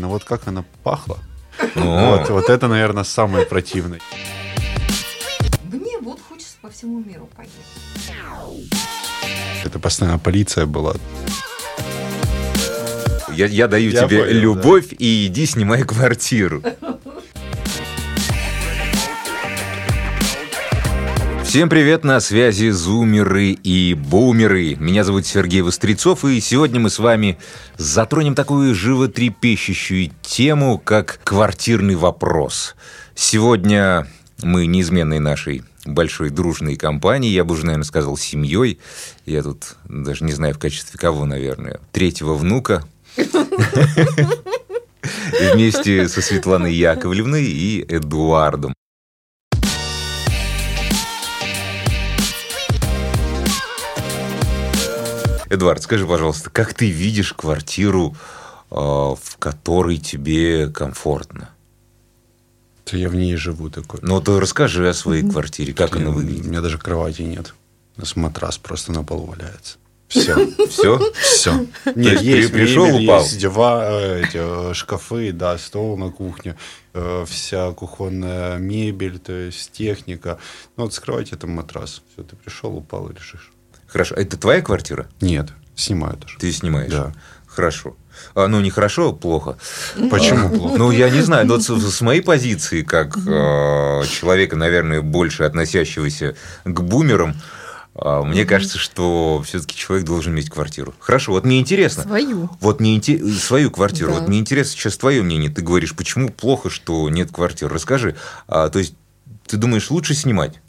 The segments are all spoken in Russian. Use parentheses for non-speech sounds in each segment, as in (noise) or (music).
но вот как она пахла, Ну, вот, вот это, наверное, самое противное. Мне вот хочется по всему миру поехать. Это постоянно полиция была. я, я даю Я тебе понял, да. любовь и иди снимай квартиру. Всем привет, на связи зумеры и бумеры. Меня зовут Сергей Вострецов, и сегодня мы с вами затронем такую животрепещущую тему, как квартирный вопрос. Сегодня мы неизменной нашей большой дружной компании, я бы уже, наверное, сказал, семьей. Я тут даже не знаю в качестве кого, наверное. Третьего внука. (laughs) (laughs) Вместе со Светланой Яковлевной и Эдуардом. Эдуард, скажи, пожалуйста, как ты видишь квартиру, э, в которой тебе комфортно? То я в ней живу такой. Ну, то расскажи о своей квартире, как она У выглядит. меня даже кровати нет. У нас матрас просто на полу валяется. Все. Все? Все. есть при- пришел, упал? есть дива, э, эти э, шкафы, да, стол на кухне, э, вся кухонная мебель, то есть техника. Ну вот с кровати это матрас. Все, ты пришел, упал и лежишь. Хорошо. А Это твоя квартира? Нет, снимаю даже. Ты снимаешь? Да. Хорошо. А, ну, не хорошо, плохо. Почему А, плохо? Ну, я не знаю, но вот с, с моей позиции, как э, человека, наверное, больше относящегося к бумерам, э, мне кажется, что все-таки человек должен иметь квартиру. Хорошо, вот мне интересно. Свою. Вот мне инте- свою квартиру. Да. Вот мне интересно сейчас твое мнение. Ты говоришь, почему плохо, что нет квартир. Расскажи. А, то есть ты думаешь, лучше снимать?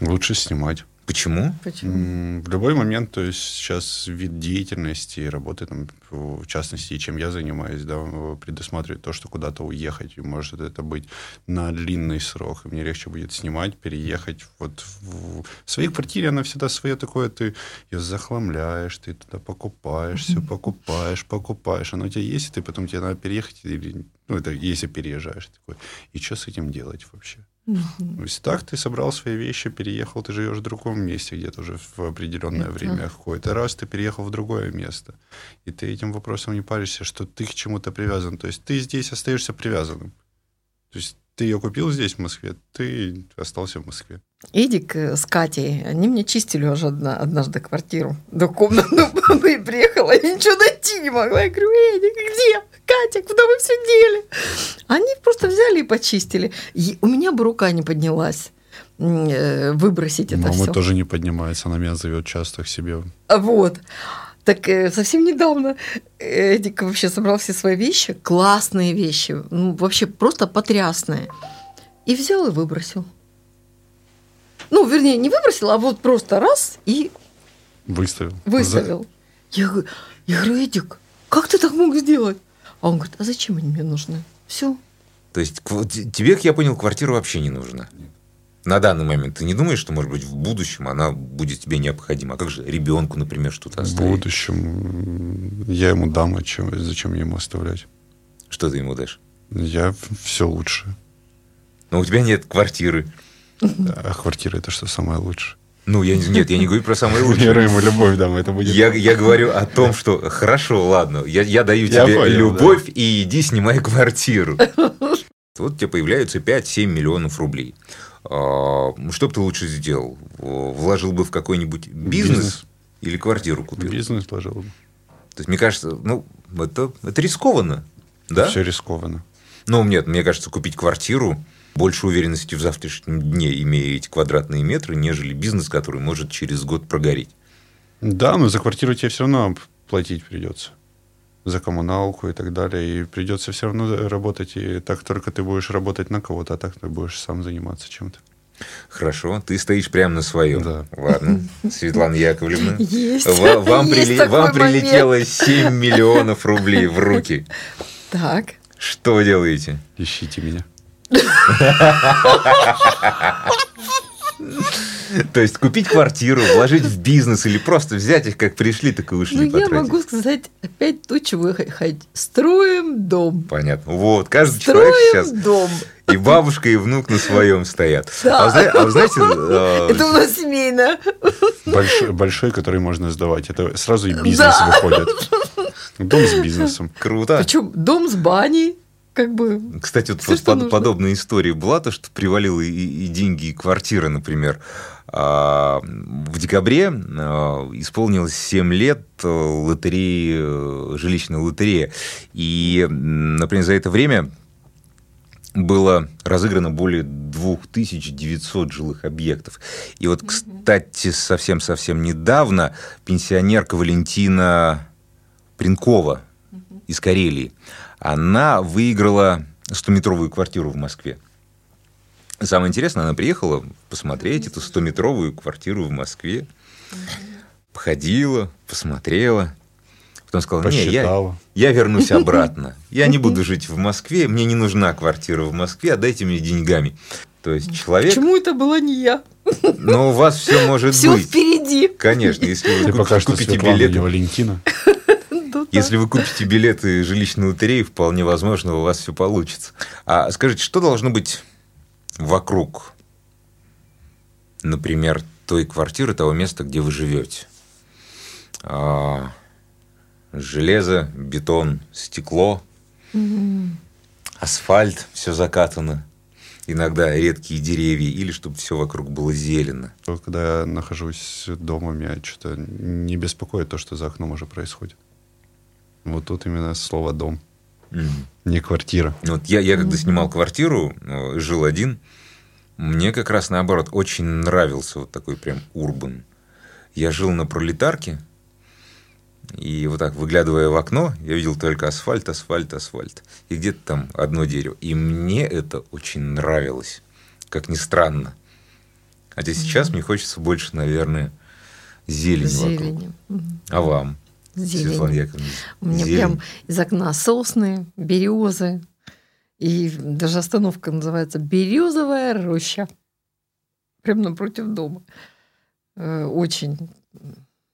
Лучше снимать. Почему? Почему? В любой момент, то есть сейчас вид деятельности работы, там, в частности, чем я занимаюсь, да, предусматривает то, что куда-то уехать, и может это быть на длинный срок, и мне легче будет снимать, переехать. Вот в, в своей квартире она всегда свое такое, ты ее захламляешь, ты туда покупаешь, все покупаешь, покупаешь, оно у тебя есть, и ты потом тебе надо переехать, или, ну, это если переезжаешь такой, и что с этим делать вообще? То есть так ты собрал свои вещи, переехал, ты живешь в другом месте, где-то уже в определенное Это- время какое-то раз ты переехал в другое место, и ты этим вопросом не паришься, что ты к чему-то привязан. То есть ты здесь остаешься привязанным. То есть ты ее купил здесь, в Москве, ты остался в Москве. Эдик э, с Катей, они мне чистили уже одна- однажды квартиру до комнаты. Ну, (laughs) приехала, я ничего найти не могла. Я говорю, Эдик, где? Катя, куда вы все дели? Они просто взяли и почистили. И у меня бы рука не поднялась э, выбросить это Мама все. тоже не поднимается, она меня зовет часто к себе. Вот. Так э, совсем недавно Эдик вообще собрал все свои вещи, классные вещи, ну, вообще просто потрясные. И взял и выбросил. Ну, вернее, не выбросил, а вот просто раз и Выставил. выставил. Я, говорю- я говорю, Эдик, как ты так мог сделать? А он говорит, а зачем они мне нужны? Все. То есть тебе, как я понял, квартира вообще не нужна. На данный момент ты не думаешь, что, может быть, в будущем она будет тебе необходима? А как же ребенку, например, что-то В оставить? будущем м, я ему дам, а чем, зачем ему оставлять? Что ты ему дашь? Я все лучше. Но у тебя нет квартиры. А квартира это что самое лучшее? Ну, я, не- нет, я не говорю про самое Я лучшее. ему любовь дам, это будет. Я, я говорю о том, что хорошо, ладно, я, я даю Я тебе понял, любовь и иди снимай квартиру. Вот тебе появляются 5-7 миллионов рублей. А, Что бы ты лучше сделал? Вложил бы в какой-нибудь бизнес, Бизнес. или квартиру купил? Бизнес вложил бы. То есть, мне кажется, ну, это, это рискованно. Да? Все рискованно. Ну, нет, мне кажется, купить квартиру больше уверенности в завтрашнем дне, имея эти квадратные метры, нежели бизнес, который может через год прогореть. Да, но за квартиру тебе все равно платить придется. За коммуналку и так далее. И придется все равно работать. И так только ты будешь работать на кого-то, а так ты будешь сам заниматься чем-то. Хорошо, ты стоишь прямо на своем. Да. Ладно, Светлана Яковлевна. (laughs) Есть. ва- Вам, Есть прили- такой вам момент. прилетело 7 миллионов рублей в руки. Так. Что вы делаете? Ищите меня. То есть купить квартиру, вложить в бизнес или просто взять их, как пришли, так и ушли Ну, я потратить? могу сказать опять то, чего вы хотите. Строим дом. Понятно. Вот, каждый человек Строим сейчас дом. И бабушка, и внук на своем стоят. Да. А, а вы знаете, э, Это у нас семейное. Большой, большой, который можно сдавать. Это сразу и бизнес Да. выходит. Дом с бизнесом. круто. Причем дом с баней, как бы. Кстати, вот Всё, под- нужно. подобная история была, то, что привалило и, и деньги, и квартира, например. А, В декабре а, исполнилось 7 лет э, лотереи, э, жилищной лотереи. И, например, за это время было разыграно более 2900 жилых объектов. И вот, кстати, совсем-совсем недавно пенсионерка Валентина Принкова из Карелии, она выиграла 100-метровую квартиру в Москве. Самое интересное, она приехала посмотреть эту 100-метровую квартиру в Москве, походила, посмотрела, потом сказала, не, я, я вернусь обратно. (laughs) Я не буду жить в Москве, мне не нужна квартира в Москве, отдайте мне деньгами. То есть человек, Почему это была не я? но у вас все может Все быть. впереди. Конечно, если вы Ты купите, пока что купите Светлана, билеты, не Валентина. (laughs) Ну, если вы купите билеты жилищной лотереи, вполне возможно, у вас все получится. А скажите, что должно быть вокруг, например, той квартиры, того места, где вы живете? А, железо, бетон, стекло, асфальт, все закатано. Иногда редкие деревья, или чтобы все вокруг было зелено. Когда я нахожусь дома, меня что-то не беспокоит то, что за окном уже происходит. Вот тут именно слово «дом», Мгм. не квартира. Вот я, я когда снимал квартиру, э, жил один, мне как раз наоборот очень нравился вот такой прям урбан. Я жил на пролетарке, и вот так, выглядывая в окно, я видел только асфальт, асфальт, асфальт. И где-то там одно дерево. И мне это очень нравилось, как ни странно. Хотя сейчас мне хочется больше, наверное, зелени, вокруг. Зелени. Мгм. А вам, Зелень. Светлана Яковлевна? У меня зелень? прям из окна сосны, березы. И даже остановка называется Березовая роща. Прям напротив дома. Э, Очень.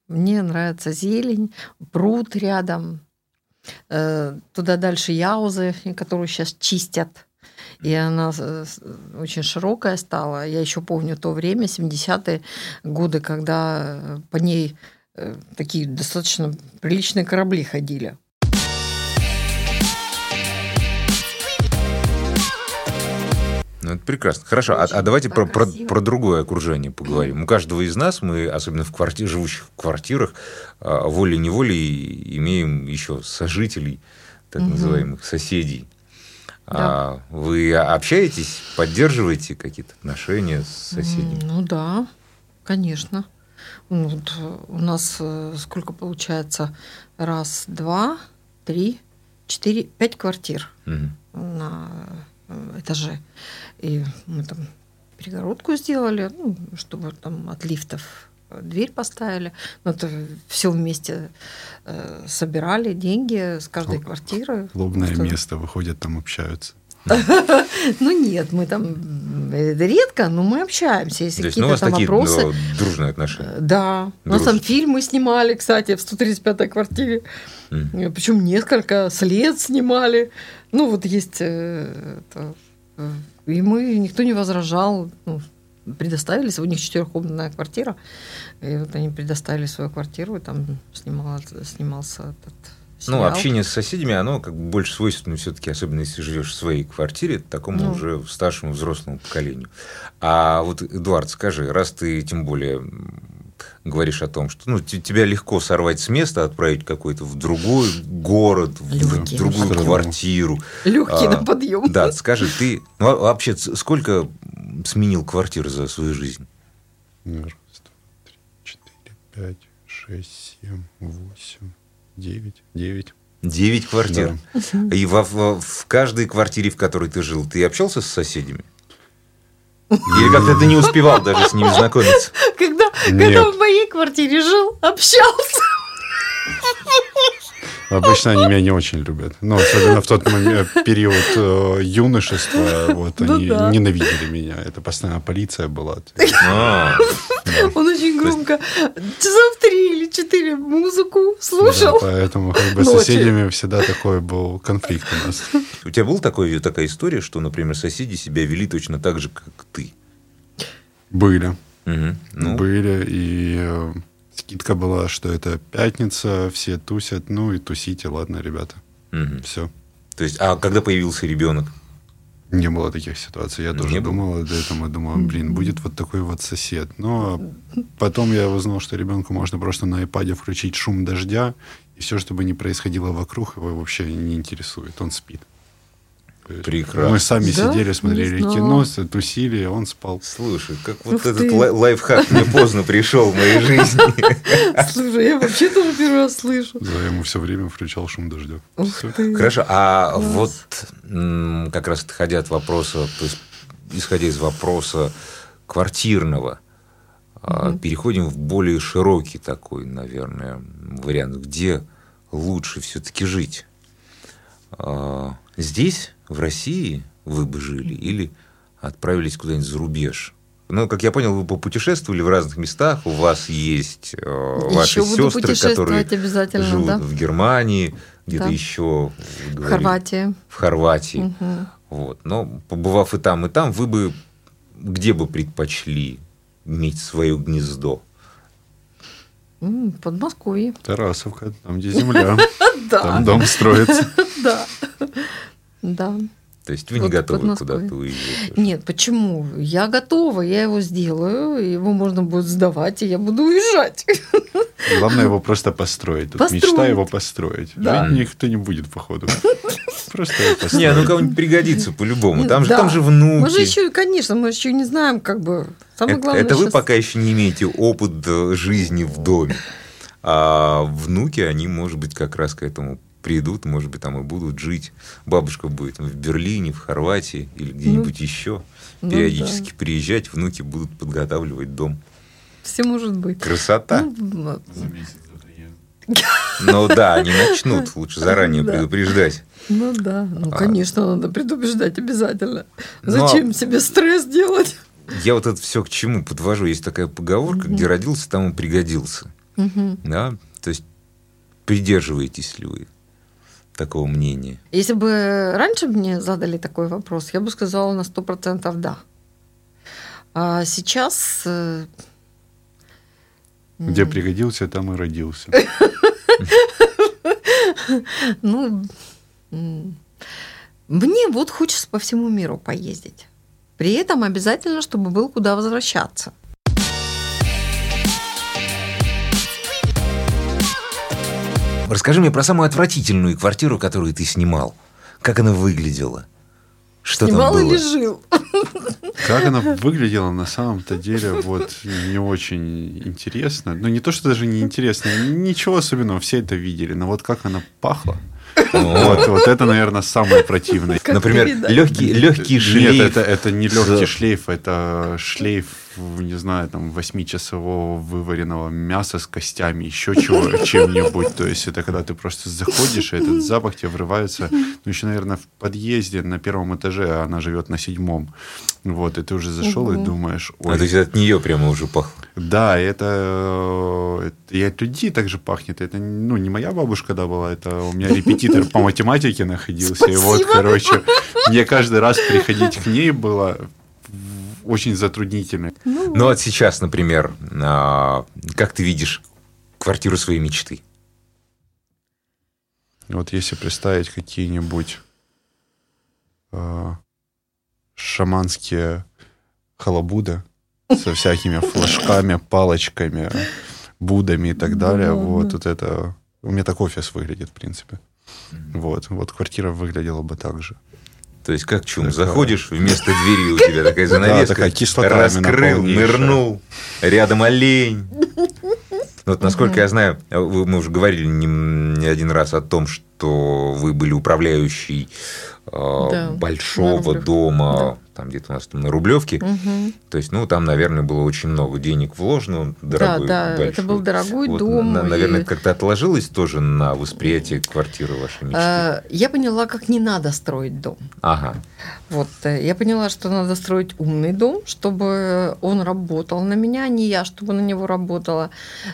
Мне нравится зелень, пруд рядом. Э, Туда дальше яузы, которую сейчас чистят. И она э, очень широкая стала. Я еще помню то время, 70-е годы, когда по ней такие достаточно приличные корабли ходили. Ну, это прекрасно. Хорошо, а, Очень а давайте про, про, про другое окружение поговорим. У каждого из нас, мы, особенно в квартире, живущих в квартирах, а, волей-неволей имеем еще сожителей, так Мгм. называемых соседей. А вы общаетесь, поддерживаете какие-то отношения с соседями? Ну да, конечно. Ну, вот, э, у нас э, сколько получается? Раз, два, три, четыре, пять квартир Мгм. на э, этаже. И мы там перегородку сделали, ну, чтобы там от лифтов дверь поставили. Но это все вместе э, собирали деньги с каждой квартиры. Клубное Просто- место, выходят, там общаются. (laughs) Ну нет, мы там э, редко, но мы общаемся. Если ну, какие-то там вопросы. ну, дружные отношения. Э, Да. У нас там фильмы снимали, кстати, в 135-й квартире. Мгм. Причем несколько след снимали. Ну, вот есть э, э, и мы, никто не возражал. Ну, предоставили, у них четырехкомнатная квартира. И вот они предоставили свою квартиру, и там снимал, снимался этот Ну, сериал. общение с соседями, оно как бы больше свойственно все-таки, особенно если живешь в своей квартире, такому Ну. уже старшему взрослому поколению. А вот, Эдуард, скажи, раз ты тем более говоришь о том, что ну, те- тебя легко сорвать с места, отправить какой-то в другой город, в Лёгкий. другую Страну. квартиру. Легкий А, на подъем. Да, скажи, ты ну, а вообще сколько сменил квартир за свою жизнь? Раз, два, три, четыре, пять, шесть, семь, восемь, девять, девять. Девять квартир. И во- во- в каждой квартире, в которой ты жил, ты общался с соседями? Или как-то ты не успевал даже с ними знакомиться? Когда, когда в моей квартире жил, общался. Обычно они меня не очень любят. Но особенно в тот момент, период э, юношества, вот Ну они да. ненавидели меня. Это постоянно полиция была. (laughs) А, Он очень громко часов три или четыре музыку слушал. поэтому как бы с Ночью. соседями всегда такой был конфликт у нас. У тебя была такой, такая история, что, например, соседи себя вели точно так же, как ты? Были. Ну, Были, и э, скидка была, что это пятница, все тусят, ну и тусите, ладно, ребята. мгм. Все. То есть, а когда появился ребенок? Не было таких ситуаций. Я Не тоже думал об этом и думал, блин, будет вот такой вот сосед. Но потом я узнал, что ребенку можно просто на iPad включить шум дождя, и все, что бы ни происходило вокруг, его вообще не интересует. Он спит. Прекрасно. Мы сами Да? сидели, смотрели кино, тусили, а он спал. Слушай, как вот Ух этот ты. лай- лайфхак мне поздно пришел в моей жизни. (laughs) Слушай, я вообще тоже первый раз слышу. Да, я ему все время включал шум дождя. Хорошо, а вот как раз отходя от вопроса, то есть исходя из вопроса квартирного, а, переходим в более широкий такой, наверное, вариант, где лучше все-таки жить. А, Здесь, в России, вы бы жили или отправились куда-нибудь за рубеж? Ну, как я понял, вы попутешествовали в разных местах, у вас есть э, ваши сестры, которые живут да. в Германии, где-то Да. еще вы В говорили, Хорватии. в Хорватии. Мгм. Вот. Но побывав и там, и там, вы бы где бы предпочли иметь свое гнездо? М, Подмосковье. Тарасовка, там, где (laughs) земля, там дом строится. (laughs) да. Да. То есть вы не Вот готовы Подмосковье. куда-то уезжать? Нет, почему? Я готова, я его сделаю, его можно будет сдавать, и я буду уезжать. (laughs) Главное его просто построить. Тут Построить. мечта его построить. Да. Жить никто не будет, походу. (laughs) Просто его Не, построить. ну кому-нибудь пригодится по-любому. Там же, Да. там же внуки. Мы же еще, конечно, мы еще не знаем, как бы. Самое это, главное это вы щас- пока еще не имеете опыт э, жизни в доме. А внуки, они, может быть, как раз к этому придут, может быть, там и будут жить. Бабушка будет в Берлине, в Хорватии или где-нибудь еще. ну Периодически приезжать, внуки будут подготавливать дом. Все может быть. Красота. Ну, Ну да, они начнут, лучше заранее Да. предупреждать. Ну да, ну А. конечно, надо предупреждать обязательно. Ну, Зачем а- себе стресс делать? Я вот это все к чему подвожу. Есть такая поговорка, где родился, там и пригодился. Мгм. Да? То есть придерживаетесь ли вы такого мнения? Если бы раньше мне задали такой вопрос, я бы сказала на сто процентов да. А сейчас э, Где пригодился, там и родился. (laughs) Ну, мне вот хочется по всему миру поездить. При этом обязательно, чтобы был куда возвращаться. Расскажи мне про самую отвратительную квартиру, которую ты снимал. Как она выглядела? Что Снимал там было? или жил? Как она выглядела на самом-то деле, вот не очень интересно. Ну, не то, что даже не интересно, ничего особенного, все это видели, но вот как она пахла, вот, вот это, наверное, самое противное. Как Например, легкий, легкий Нет, шлейф. это, это не легкий шлейф, это шлейф, не знаю, там, восьмичасового вываренного мяса с костями, еще чего, чем-нибудь. То есть это когда ты просто заходишь, и этот запах тебе врывается, ну, еще, наверное, в подъезде на первом этаже, а она живет на седьмом. Вот, и ты уже зашел и думаешь, А, ой, то есть от нее прямо уже пахло. да, это, э, это и от людей также пахнет. Это ну, не моя бабушка, да, была, это у меня репетитор по математике находился. И вот, Спасибо. короче, мне каждый раз приходить к ней было очень затруднительно. Ну, Ну, вот сейчас, например, а, как ты видишь квартиру своей мечты? Вот если представить какие-нибудь э, шаманские халабуды со всякими (laughs) флажками, палочками, будами и так далее, Да, вот, да. вот это... У меня так офис выглядит, в принципе. Вот, вот квартира выглядела бы так же. То есть как чум, Такая. заходишь, вместо двери у тебя такая (laughs) занавеска, такая кислота раскрыл, нырнул, рядом олень. Вот насколько я знаю, вы- мы уже говорили не, один раз о том, что вы были управляющей э, большого дома там где-то у нас там на Рублевке. Мгм. То есть, ну, там, наверное, было очень много денег вложено, дорогой, да, да, большой. это был дорогой Вот, дом. на- наверное, и, это как-то отложилось тоже на восприятие квартиры вашей мечты. э, я поняла, как не надо строить дом. Ага. Вот, э, я поняла, что надо строить умный дом, чтобы он работал на меня, а не я, чтобы на него работала,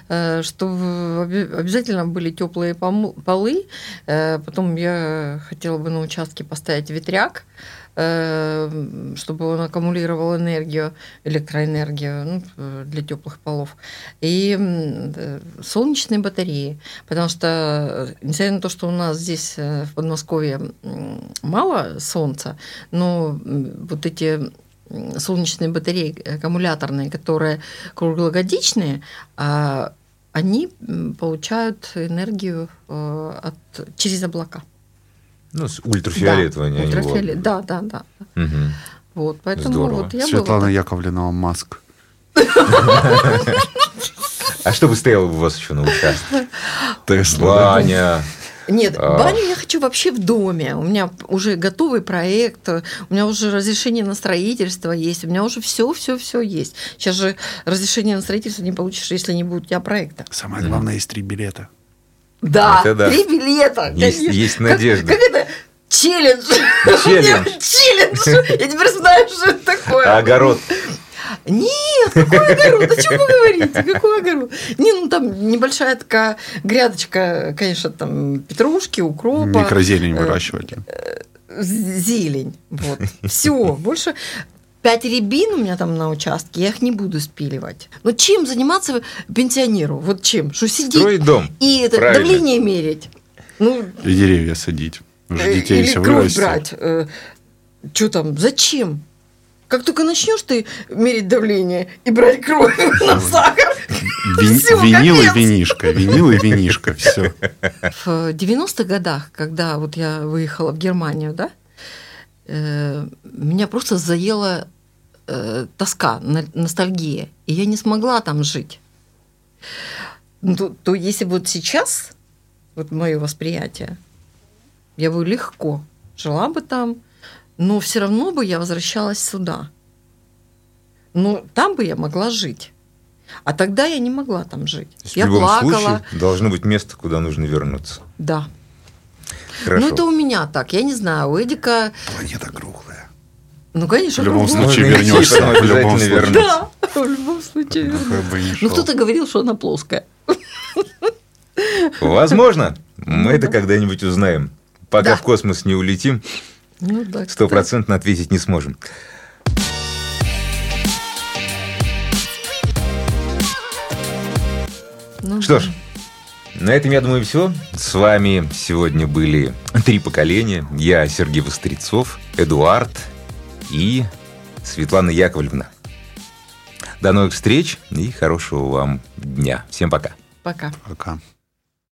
э, чтобы обязательно были теплые полы. Э, Потом я хотела бы на участке поставить ветряк, чтобы он аккумулировал энергию, электроэнергию ну, для теплых полов. И э, солнечные батареи, потому что, несмотря на то, что у нас здесь э, в Подмосковье мало солнца, но вот эти солнечные батареи аккумуляторные, которые круглогодичные, а, они получают энергию э, от, через облака. Ну, с ультрафиолетового да, ультрафиолет- да, да, да. Мгм. Вот, поэтому Здорово. вот я Светлана была... Яковлевна Маск. А что бы стояло у вас еще на участке? (laughs) Тесла. Баня. Нет, А. баню я хочу вообще в доме. У меня уже готовый проект, у меня уже разрешение на строительство есть, у меня уже все, все, все есть. Сейчас же разрешение на строительство не получишь, если не будет у тебя проекта. Самое главное, есть три билета. Да, Это да. три билета. Есть- конечно. есть Как- надежда. Как, это? Челлендж. Челлендж. (laughs) Челлендж. Я теперь знаю, что это такое. А огород. Нет, какой огород? О чем вы говорите? Какой огород? Не, ну там небольшая такая грядочка, конечно, там петрушки, укропа. Микрозелень э, выращивать. зелень. Вот. Все. Больше пять рябин у меня там на участке, я их не буду спиливать. Но чем заниматься пенсионеру? Вот чем? Что сидеть Строить дом. и это, Правильно. давление мерить? Ну, И деревья садить. Уж э, детей или все кровь вырастет. брать. Что там? Зачем? Как только начнешь ты мерить давление и брать кровь (laughs) на сахар, Вин- (laughs) всё, Винил и капец. винишка. Винил и винишка. Все. В 90-х годах, когда вот я выехала в Германию, да, э, меня просто заела э, тоска, ностальгия, и я не смогла там жить. Ну, То, то если вот сейчас, вот мое восприятие, я бы легко жила бы там, но все равно бы я возвращалась сюда. Но там бы я могла жить. А тогда я не могла там жить. То есть я в любом плакала. случае должно быть место, куда нужно вернуться. Да. Хорошо. Ну, это у меня так. Я не знаю, у Эдика, Планета круглая. Ну, конечно, В любом случае идти, вернешься. (laughs) В любом случае. Да, в любом случае. ни Ну, кто-то говорил, что она плоская. Возможно. Мы это когда-нибудь узнаем. Пока в космос не улетим, Ну, стопроцентно ответить не сможем. Ну, Что ж, на этом, я думаю, все. С вами сегодня были три поколения. Я Сергей Вострецов, Эдуард и Светлана Яковлевна. До новых встреч и хорошего вам дня. Всем пока. Пока. Пока.